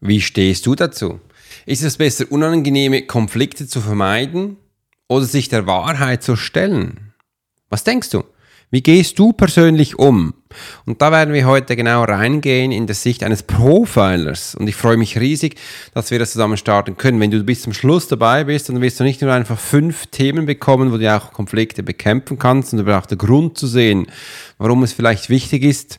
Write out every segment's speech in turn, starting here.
Wie stehst du dazu? Ist es besser, unangenehme Konflikte zu vermeiden oder sich der Wahrheit zu stellen? Was denkst du? Wie gehst du persönlich um? Und da werden wir heute genau reingehen in der Sicht eines Profilers. Und ich freue mich riesig, dass wir das zusammen starten können. Wenn du bis zum Schluss dabei bist, dann wirst du nicht nur einfach fünf Themen bekommen, wo du auch Konflikte bekämpfen kannst, sondern auch der Grund zu sehen, warum es vielleicht wichtig ist,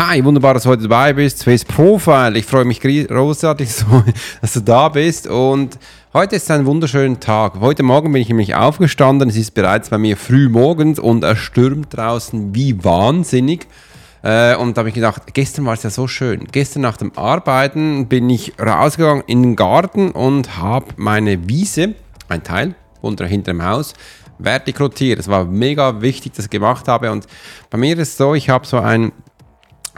Hi, wunderbar, dass du heute dabei bist. Swiss Profile. Ich freue mich großartig, dass du da bist. Und heute ist ein wunderschöner Tag. Heute Morgen bin ich nämlich aufgestanden. Es ist bereits bei mir früh morgens und es stürmt draußen wie wahnsinnig. Äh, und da habe ich gedacht, gestern war es ja so schön. Gestern nach dem Arbeiten bin ich rausgegangen in den Garten und habe meine Wiese, ein Teil, unter hinter dem Haus, vertikrotiert. Es war mega wichtig, dass ich gemacht habe. Und bei mir ist es so, ich habe so ein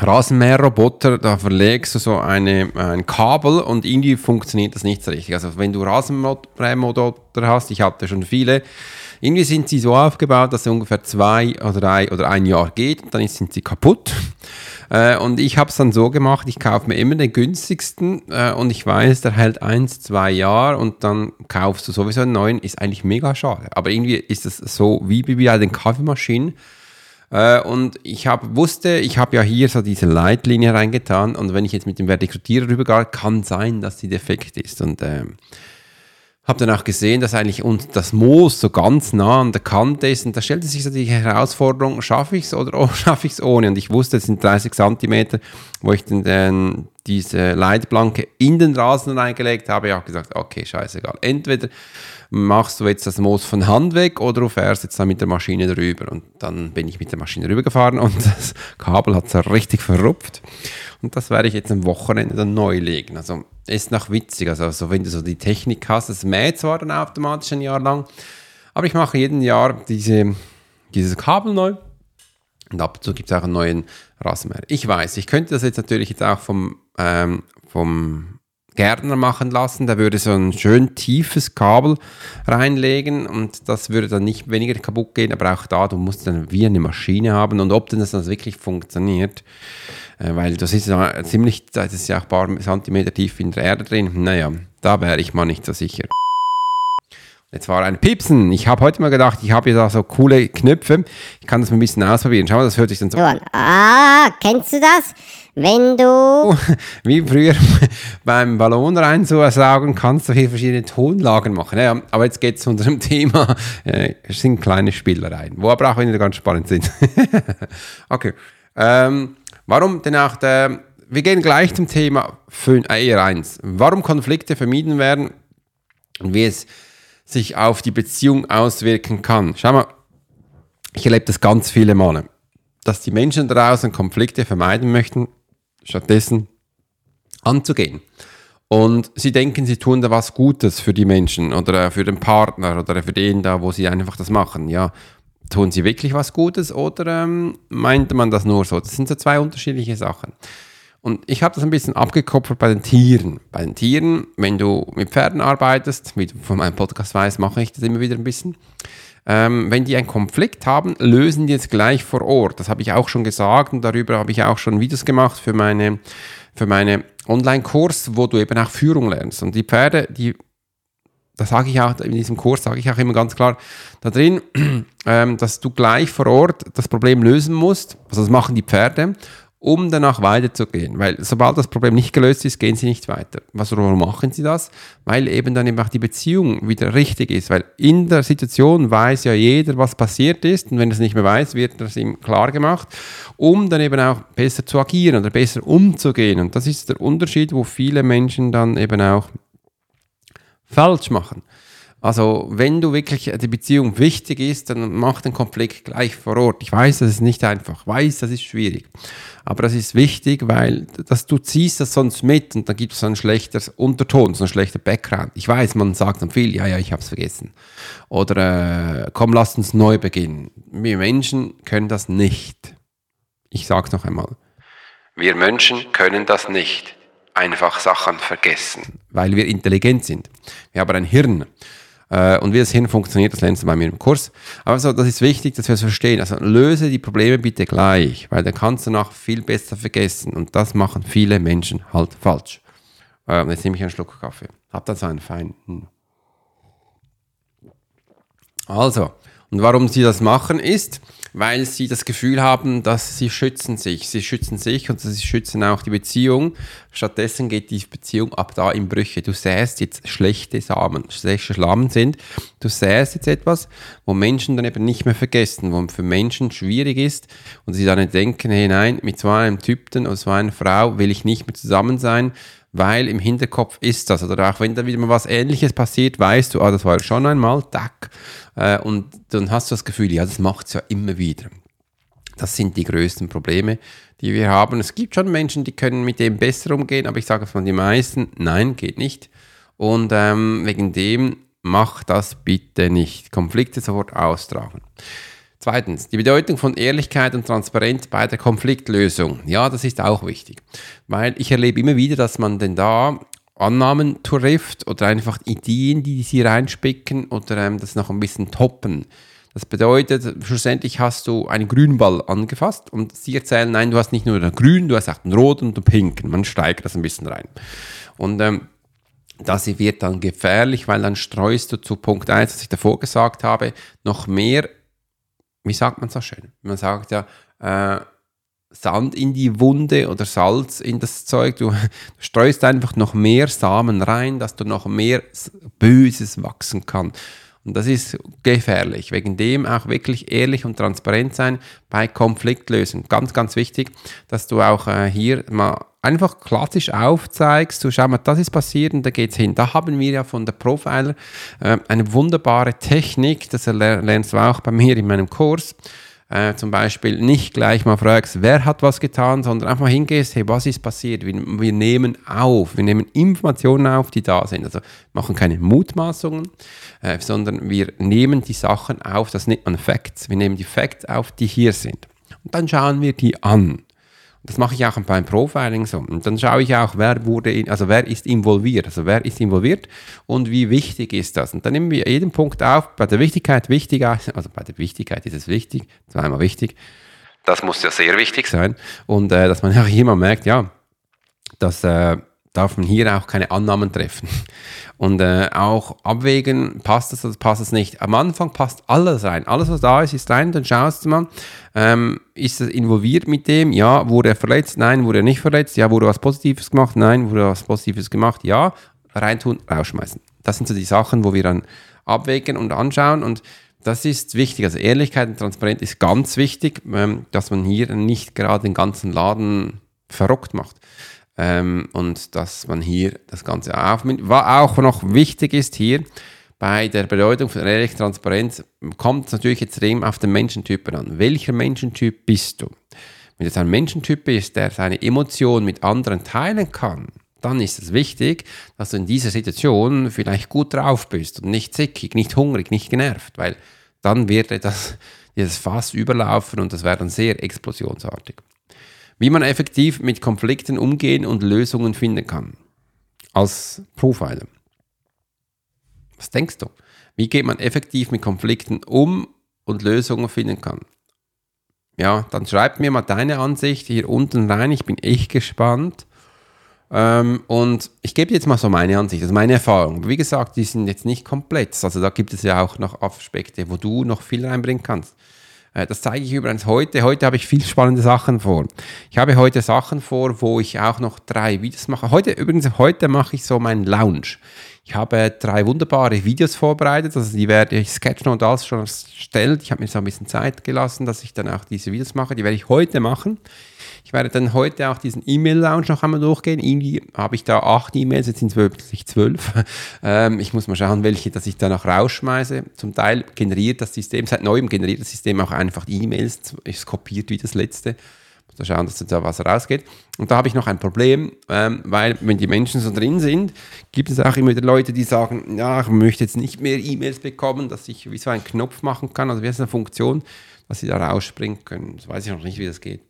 Rasenmäherroboter, da verlegst du so eine, ein Kabel und irgendwie funktioniert das nicht so richtig. Also wenn du Rasenmäherroboter hast, ich hatte schon viele, irgendwie sind sie so aufgebaut, dass sie ungefähr zwei oder drei oder ein Jahr geht und dann sind sie kaputt. Äh, und ich habe es dann so gemacht, ich kaufe mir immer den günstigsten äh, und ich weiß, der hält eins, zwei Jahre und dann kaufst du sowieso einen neuen, ist eigentlich mega schade. Aber irgendwie ist es so wie bei den Kaffeemaschinen äh, und ich hab, wusste, ich habe ja hier so diese Leitlinie reingetan und wenn ich jetzt mit dem Vertikrutierer rübergehe, kann sein, dass die defekt ist. Und äh, habe dann auch gesehen, dass eigentlich und das Moos so ganz nah an der Kante ist und da stellte sich so die Herausforderung, schaffe ich es oder oh, schaffe ich es ohne? Und ich wusste, es sind 30 Zentimeter, wo ich den, den, diese Leitplanke in den Rasen reingelegt habe. Ich habe gesagt, okay, scheißegal. Entweder machst du jetzt das Moos von Hand weg oder du fährst jetzt dann mit der Maschine drüber. Und dann bin ich mit der Maschine rübergefahren und das Kabel hat so richtig verrupft. Und das werde ich jetzt am Wochenende dann neu legen. Also ist noch witzig. Also, also wenn du so die Technik hast, das mäht zwar dann automatisch ein Jahr lang, aber ich mache jeden Jahr diese, dieses Kabel neu. Und ab und zu gibt es auch einen neuen Rasenmäher. Ich weiß, ich könnte das jetzt natürlich jetzt auch vom, ähm, vom Gärtner machen lassen. Der würde so ein schön tiefes Kabel reinlegen und das würde dann nicht weniger kaputt gehen, aber auch da, du musst dann wie eine Maschine haben und ob denn das dann wirklich funktioniert, äh, weil das ist ja ziemlich, das ist ja auch ein paar Zentimeter tief in der Erde drin. Naja, da wäre ich mal nicht so sicher. Jetzt war ein Pipsen. Ich habe heute mal gedacht, ich habe hier so coole Knöpfe. Ich kann das mal ein bisschen ausprobieren. Schau mal, das hört sich dann so an. Ah, kennst du das? Wenn du. Wie früher beim Ballon rein so saugen kannst du hier verschiedene Tonlagen machen. Ja, aber jetzt geht es zu unserem Thema. Äh, es sind kleine Spielereien, wo aber auch wieder ganz spannend sind. okay. Ähm, warum denn auch der. Wir gehen gleich zum Thema 5, eher 1. Warum Konflikte vermieden werden und wie es sich auf die Beziehung auswirken kann. Schau mal, ich erlebe das ganz viele Male, dass die Menschen draußen Konflikte vermeiden möchten, stattdessen anzugehen. Und sie denken, sie tun da was Gutes für die Menschen oder für den Partner oder für den da, wo sie einfach das machen. Ja, tun sie wirklich was Gutes oder ähm, meint man das nur so? Das sind so zwei unterschiedliche Sachen. Und ich habe das ein bisschen abgekoppelt bei den Tieren. Bei den Tieren, wenn du mit Pferden arbeitest, wie du von meinem Podcast weißt, mache ich das immer wieder ein bisschen. Ähm, wenn die einen Konflikt haben, lösen die es gleich vor Ort. Das habe ich auch schon gesagt und darüber habe ich auch schon Videos gemacht für meine, für meine Online-Kurs, wo du eben auch Führung lernst. Und die Pferde, die, da sage ich auch, in diesem Kurs sage ich auch immer ganz klar da drin, ähm, dass du gleich vor Ort das Problem lösen musst. Also das machen die Pferde um danach weiterzugehen. Weil sobald das Problem nicht gelöst ist, gehen sie nicht weiter. Was, warum machen sie das? Weil eben dann eben auch die Beziehung wieder richtig ist. Weil in der Situation weiß ja jeder, was passiert ist. Und wenn er es nicht mehr weiß, wird das ihm klar gemacht, um dann eben auch besser zu agieren oder besser umzugehen. Und das ist der Unterschied, wo viele Menschen dann eben auch falsch machen. Also, wenn du wirklich die Beziehung wichtig ist, dann mach den Konflikt gleich vor Ort. Ich weiß, das ist nicht einfach, ich weiß, das ist schwierig. Aber das ist wichtig, weil das, du ziehst das sonst mit und dann gibt es so ein schlechter Unterton, so ein schlechter Background. Ich weiß, man sagt dann viel, ja, ja, ich habe es vergessen. Oder äh, komm, lass uns neu beginnen. Wir Menschen können das nicht. Ich sage es noch einmal. Wir Menschen können das nicht. Einfach Sachen vergessen, weil wir intelligent sind. Wir haben ein Hirn. Äh, und wie das Hirn funktioniert, das lernst du bei mir im Kurs. Aber so, das ist wichtig, dass wir es verstehen. Also löse die Probleme bitte gleich, weil dann kannst du noch viel besser vergessen. Und das machen viele Menschen halt falsch. Äh, jetzt nehme ich einen Schluck Kaffee. Hab dann so einen feinen. Also, und warum sie das machen ist, weil sie das Gefühl haben, dass sie schützen sich. Sie schützen sich und sie schützen auch die Beziehung. Stattdessen geht die Beziehung ab da in Brüche. Du säst jetzt schlechte Samen, schlechte Schlammen sind. Du säst jetzt etwas, wo Menschen dann eben nicht mehr vergessen, wo für Menschen schwierig ist und sie dann denken, hey nein, mit so einem Typen oder so einer Frau will ich nicht mehr zusammen sein, weil im Hinterkopf ist das. Oder auch wenn da wieder mal was Ähnliches passiert, weißt du, ah, das war schon einmal, tack. Äh, und dann hast du das Gefühl, ja, das macht es ja immer wieder. Das sind die größten Probleme, die wir haben. Es gibt schon Menschen, die können mit dem besser umgehen, aber ich sage von den meisten, nein, geht nicht. Und ähm, wegen dem mach das bitte nicht. Konflikte sofort austragen. Zweitens, die Bedeutung von Ehrlichkeit und Transparenz bei der Konfliktlösung. Ja, das ist auch wichtig, weil ich erlebe immer wieder, dass man denn da Annahmen trifft oder einfach Ideen, die sie reinspicken oder ähm, das noch ein bisschen toppen. Das bedeutet, schlussendlich hast du einen Grünball angefasst und sie erzählen, nein, du hast nicht nur den grünen, du hast auch den roten und den pinken. Man steigt das ein bisschen rein. Und ähm, das wird dann gefährlich, weil dann streust du zu Punkt 1, was ich davor gesagt habe, noch mehr wie sagt man so schön? Man sagt ja, äh, Sand in die Wunde oder Salz in das Zeug. Du, du streust einfach noch mehr Samen rein, dass du noch mehr Böses wachsen kann. Und das ist gefährlich. Wegen dem auch wirklich ehrlich und transparent sein bei Konfliktlösung. Ganz, ganz wichtig, dass du auch äh, hier mal einfach klassisch aufzeigst, du schau mal, das ist passiert und da geht's hin. Da haben wir ja von der Profiler äh, eine wunderbare Technik, das lernst du auch bei mir in meinem Kurs. Äh, zum Beispiel nicht gleich mal fragst, wer hat was getan, sondern einfach mal hingehst, hey, was ist passiert? Wir, wir nehmen auf, wir nehmen Informationen auf, die da sind. Also machen keine Mutmaßungen, äh, sondern wir nehmen die Sachen auf, das nennt man Facts. Wir nehmen die Facts auf, die hier sind. Und dann schauen wir die an. Das mache ich auch beim Profiling so. Und dann schaue ich auch, wer wurde, in, also wer ist involviert, also wer ist involviert und wie wichtig ist das. Und dann nehmen wir jeden Punkt auf. Bei der Wichtigkeit wichtiger, also bei der Wichtigkeit ist es wichtig, zweimal wichtig. Das muss ja sehr wichtig sein. Und äh, dass man auch immer merkt, ja, dass äh, darf man hier auch keine Annahmen treffen. Und äh, auch abwägen, passt es oder passt es nicht. Am Anfang passt alles rein. Alles, was da ist, ist rein. Dann schaust du mal, ähm, ist es involviert mit dem? Ja. Wurde er verletzt? Nein. Wurde er nicht verletzt? Ja. Wurde was Positives gemacht? Nein. Wurde was Positives gemacht? Ja. Reintun, rausschmeißen. Das sind so die Sachen, wo wir dann abwägen und anschauen. Und das ist wichtig. Also Ehrlichkeit und Transparenz ist ganz wichtig, ähm, dass man hier nicht gerade den ganzen Laden verrockt macht ähm, und dass man hier das Ganze aufnimmt. Was auch noch wichtig ist hier, bei der Bedeutung von ehrlicher Transparenz kommt es natürlich extrem auf den Menschentypen an. Welcher Menschentyp bist du? Wenn es ein Menschentyp ist, der seine Emotionen mit anderen teilen kann, dann ist es wichtig, dass du in dieser Situation vielleicht gut drauf bist und nicht zickig, nicht hungrig, nicht genervt, weil dann wird das, dieses Fass überlaufen und das wäre dann sehr explosionsartig. Wie man effektiv mit Konflikten umgehen und Lösungen finden kann. Als Profiler. Was denkst du? Wie geht man effektiv mit Konflikten um und Lösungen finden kann? Ja, dann schreib mir mal deine Ansicht hier unten rein. Ich bin echt gespannt. Ähm, und ich gebe jetzt mal so meine Ansicht, also meine Erfahrung. Wie gesagt, die sind jetzt nicht komplett. Also da gibt es ja auch noch Aspekte, wo du noch viel reinbringen kannst. Äh, das zeige ich übrigens heute. Heute habe ich viel spannende Sachen vor. Ich habe heute Sachen vor, wo ich auch noch drei Videos mache. Heute, übrigens, heute mache ich so meinen Lounge. Ich habe drei wunderbare Videos vorbereitet, also die werde ich sketchen und alles schon erstellt. Ich habe mir so ein bisschen Zeit gelassen, dass ich dann auch diese Videos mache. Die werde ich heute machen. Ich werde dann heute auch diesen E-Mail-Lounge noch einmal durchgehen. Irgendwie habe ich da acht E-Mails, jetzt sind es wirklich zwölf. Ähm, ich muss mal schauen, welche, dass ich da noch rausschmeiße. Zum Teil generiert das System, seit neuem generiert das System auch einfach die E-Mails, ist kopiert wie das letzte. Da schauen, dass da was rausgeht. Und da habe ich noch ein Problem, ähm, weil wenn die Menschen so drin sind, gibt es auch immer wieder Leute, die sagen, ja, ich möchte jetzt nicht mehr E-Mails bekommen, dass ich wie so einen Knopf machen kann, also wie ist eine Funktion, dass sie da rausspringen können. Das weiß ich noch nicht, wie das geht.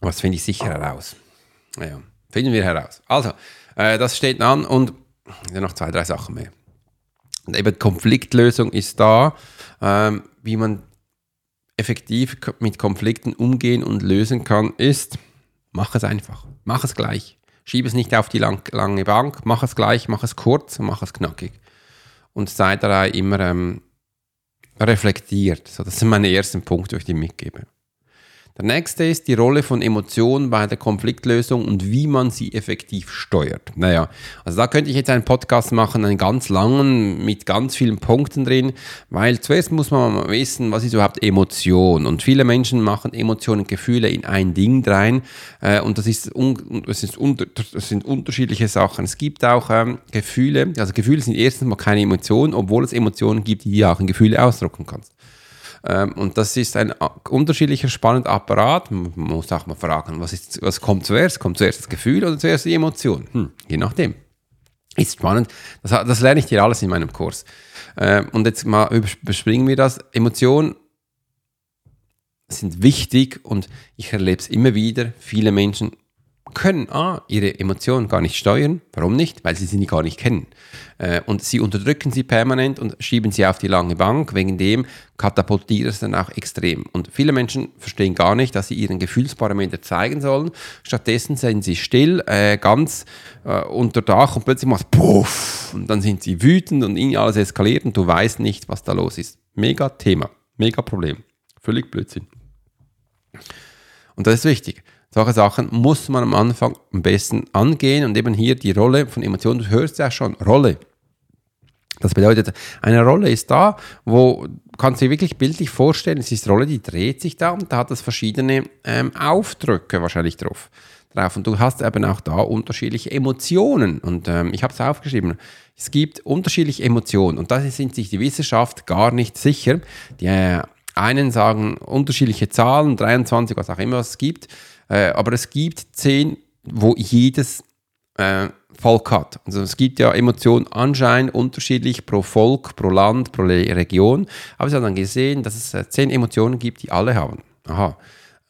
Was finde ich sicher heraus. Naja, finden wir heraus. Also, äh, das steht an und ja, noch zwei, drei Sachen mehr. Und eben Konfliktlösung ist da, ähm, wie man effektiv mit Konflikten umgehen und lösen kann, ist, mach es einfach. Mach es gleich. Schieb es nicht auf die lang, lange Bank, mach es gleich, mach es kurz und mach es knackig. Und sei dabei immer ähm, reflektiert. So, das sind meine ersten Punkte, die ich dir mitgebe. Der nächste ist die Rolle von Emotionen bei der Konfliktlösung und wie man sie effektiv steuert. Naja, also da könnte ich jetzt einen Podcast machen, einen ganz langen, mit ganz vielen Punkten drin, weil zuerst muss man mal wissen, was ist überhaupt Emotion. Und viele Menschen machen Emotionen und Gefühle in ein Ding rein äh, und das, ist un, das, ist das sind unterschiedliche Sachen. Es gibt auch ähm, Gefühle, also Gefühle sind erstens mal keine Emotionen, obwohl es Emotionen gibt, die du auch in Gefühle ausdrucken kannst. Ähm, und das ist ein unterschiedlicher, spannender Apparat. Man muss auch mal fragen, was, ist, was kommt zuerst? Kommt zuerst das Gefühl oder zuerst die Emotion? Hm, je nachdem. Ist spannend. Das, das lerne ich dir alles in meinem Kurs. Ähm, und jetzt mal überspringen wir das. Emotionen sind wichtig und ich erlebe es immer wieder. Viele Menschen können A, ihre Emotionen gar nicht steuern. Warum nicht? Weil sie sie gar nicht kennen. Äh, und sie unterdrücken sie permanent und schieben sie auf die lange Bank. Wegen dem katapultiert es dann auch extrem. Und viele Menschen verstehen gar nicht, dass sie ihren Gefühlsparameter zeigen sollen. Stattdessen sind sie still, äh, ganz äh, unter Dach und plötzlich macht Puff. Und dann sind sie wütend und ihnen alles eskaliert und du weißt nicht, was da los ist. Mega Thema. Mega Problem. Völlig Blödsinn. Und das ist wichtig. Solche Sachen muss man am Anfang am besten angehen und eben hier die Rolle von Emotionen, du hörst ja schon, Rolle. Das bedeutet, eine Rolle ist da, wo kannst du dir wirklich bildlich vorstellen, es ist Rolle, die dreht sich da und da hat es verschiedene ähm, Aufdrücke wahrscheinlich drauf. drauf. Und du hast eben auch da unterschiedliche Emotionen. Und ähm, ich habe es aufgeschrieben. Es gibt unterschiedliche Emotionen und da sind sich die Wissenschaft gar nicht sicher. Die äh, einen sagen unterschiedliche Zahlen, 23, was auch immer es gibt. Äh, aber es gibt zehn, wo jedes äh, Volk hat. Also es gibt ja Emotionen anscheinend unterschiedlich pro Volk, pro Land, pro Region. Aber sie haben dann gesehen, dass es äh, zehn Emotionen gibt, die alle haben. Aha.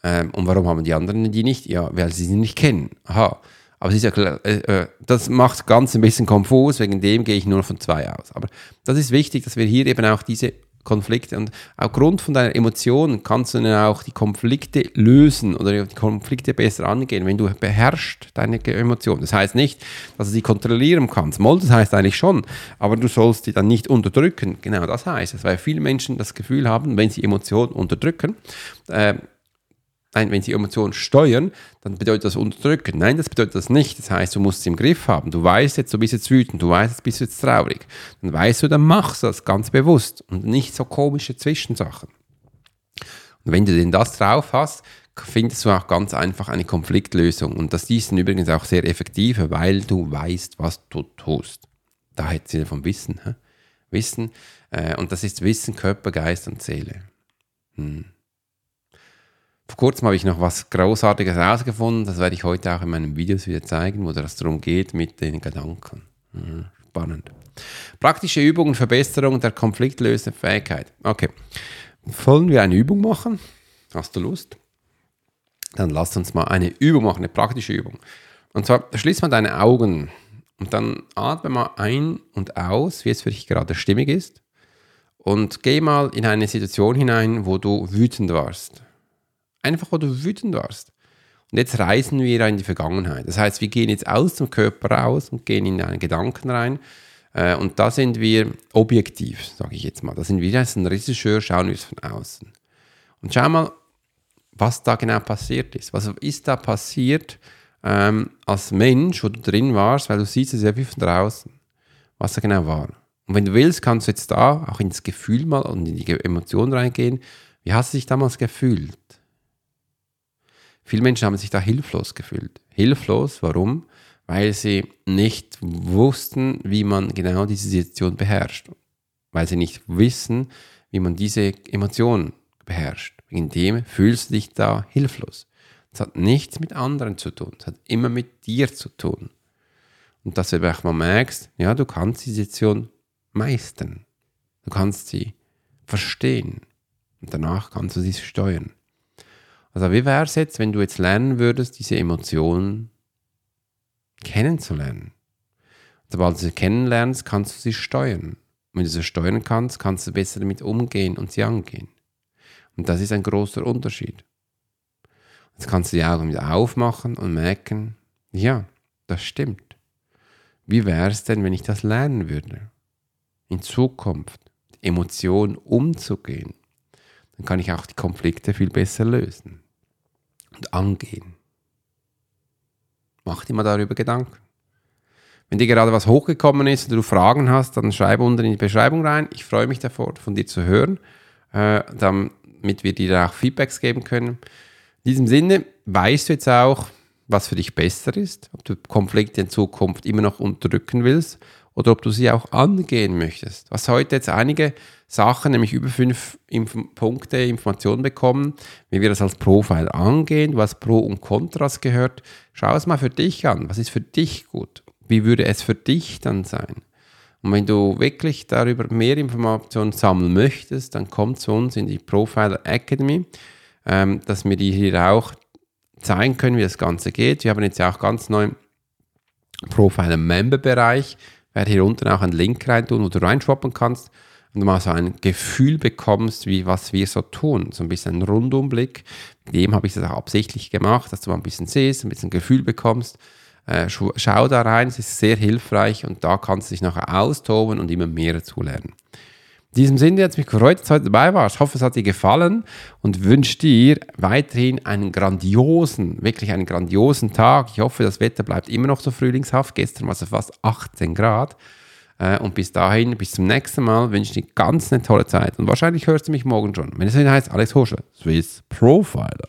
Ähm, und warum haben die anderen die nicht? Ja, weil sie sie nicht kennen. Aha. Aber ja, äh, äh, das macht ganz ein bisschen konfus, wegen dem gehe ich nur von zwei aus. Aber das ist wichtig, dass wir hier eben auch diese Konflikte. Und aufgrund von deiner Emotionen kannst du dann auch die Konflikte lösen oder die Konflikte besser angehen, wenn du beherrschst deine Emotionen. Das heißt nicht, dass du sie kontrollieren kannst. Moll, das heißt eigentlich schon, aber du sollst die dann nicht unterdrücken. Genau das heißt es, weil viele Menschen das Gefühl haben, wenn sie Emotionen unterdrücken, äh, Nein, wenn sie Emotionen steuern, dann bedeutet das unterdrücken. Nein, das bedeutet das nicht. Das heißt, du musst es im Griff haben. Du weißt jetzt, du bist jetzt wütend, du weißt, jetzt bist du jetzt traurig. Dann weißt du, dann machst du das ganz bewusst und nicht so komische Zwischensachen. Und wenn du denn das drauf hast, findest du auch ganz einfach eine Konfliktlösung. Und das ist übrigens auch sehr effektiv, weil du weißt, was du tust. Da hätte sie vom Wissen. Hä? Wissen. Äh, und das ist Wissen, Körper, Geist und Seele. Hm. Vor kurzem habe ich noch was Großartiges herausgefunden. Das werde ich heute auch in meinen Videos wieder zeigen, wo das darum geht mit den Gedanken. Mhm. Spannend. Praktische Übungen, Verbesserung der konfliktlösenden Fähigkeit. Okay. Wollen wir eine Übung machen? Hast du Lust? Dann lass uns mal eine Übung machen, eine praktische Übung. Und zwar schließ mal deine Augen und dann atme mal ein und aus, wie es für dich gerade stimmig ist. Und geh mal in eine Situation hinein, wo du wütend warst Einfach, wo du wütend warst. Und jetzt reisen wir in die Vergangenheit. Das heißt, wir gehen jetzt aus dem Körper raus und gehen in einen Gedanken rein. Äh, und da sind wir objektiv, sage ich jetzt mal. Da sind wir als ein Regisseur, schauen wir es von außen. Und schau mal, was da genau passiert ist. Was ist da passiert ähm, als Mensch, wo du drin warst, weil du siehst es ja wie von draußen, was da genau war. Und wenn du willst, kannst du jetzt da auch ins Gefühl mal und in die Emotion reingehen. Wie hast du dich damals gefühlt? Viele Menschen haben sich da hilflos gefühlt. Hilflos, warum? Weil sie nicht wussten, wie man genau diese Situation beherrscht. Weil sie nicht wissen, wie man diese Emotion beherrscht. Wegen dem fühlst du dich da hilflos. Das hat nichts mit anderen zu tun. Es hat immer mit dir zu tun. Und dass du einfach mal merkst, ja, du kannst die Situation meistern. Du kannst sie verstehen. Und danach kannst du sie steuern. Also wie wäre es jetzt, wenn du jetzt lernen würdest, diese Emotionen kennenzulernen? Sobald du sie kennenlernst, kannst du sie steuern. wenn du sie steuern kannst, kannst du besser damit umgehen und sie angehen. Und das ist ein großer Unterschied. Jetzt kannst du die Augen wieder aufmachen und merken, ja, das stimmt. Wie wäre es denn, wenn ich das lernen würde? In Zukunft Emotionen umzugehen. Dann kann ich auch die Konflikte viel besser lösen und angehen. Mach dir mal darüber Gedanken. Wenn dir gerade was hochgekommen ist und du Fragen hast, dann schreib unten in die Beschreibung rein. Ich freue mich davor, von dir zu hören. Äh, damit wir dir auch Feedbacks geben können. In diesem Sinne weißt du jetzt auch, was für dich besser ist, ob du Konflikte in Zukunft immer noch unterdrücken willst oder ob du sie auch angehen möchtest. Was heute jetzt einige Sachen, nämlich über fünf Inf Punkte Informationen bekommen, wie wir das als Profile angehen, was Pro und Kontras gehört. Schau es mal für dich an. Was ist für dich gut? Wie würde es für dich dann sein? Und wenn du wirklich darüber mehr Informationen sammeln möchtest, dann komm zu uns in die Profiler Academy, ähm, dass wir dir hier auch zeigen können, wie das Ganze geht. Wir haben jetzt auch ganz neu Profiler Member Bereich. Werde hier unten auch einen Link rein tun, wo du reinswappen kannst und du mal so ein Gefühl bekommst, wie was wir so tun. So ein bisschen Rundumblick. Mit dem habe ich das auch absichtlich gemacht, dass du mal ein bisschen siehst, ein bisschen Gefühl bekommst. Äh, schau da rein, es ist sehr hilfreich und da kannst du dich nachher austoben und immer mehr zulernen. In diesem Sinne hat es mich gefreut, dass du heute dabei warst. Ich hoffe, es hat dir gefallen und wünsche dir weiterhin einen grandiosen, wirklich einen grandiosen Tag. Ich hoffe, das Wetter bleibt immer noch so frühlingshaft. Gestern war es fast 18 Grad. Äh, und bis dahin, bis zum nächsten Mal, wünsche ich dir ganz eine tolle Zeit. Und wahrscheinlich hörst du mich morgen schon. Wenn es heißt, Alex Hosche, Swiss Profiler.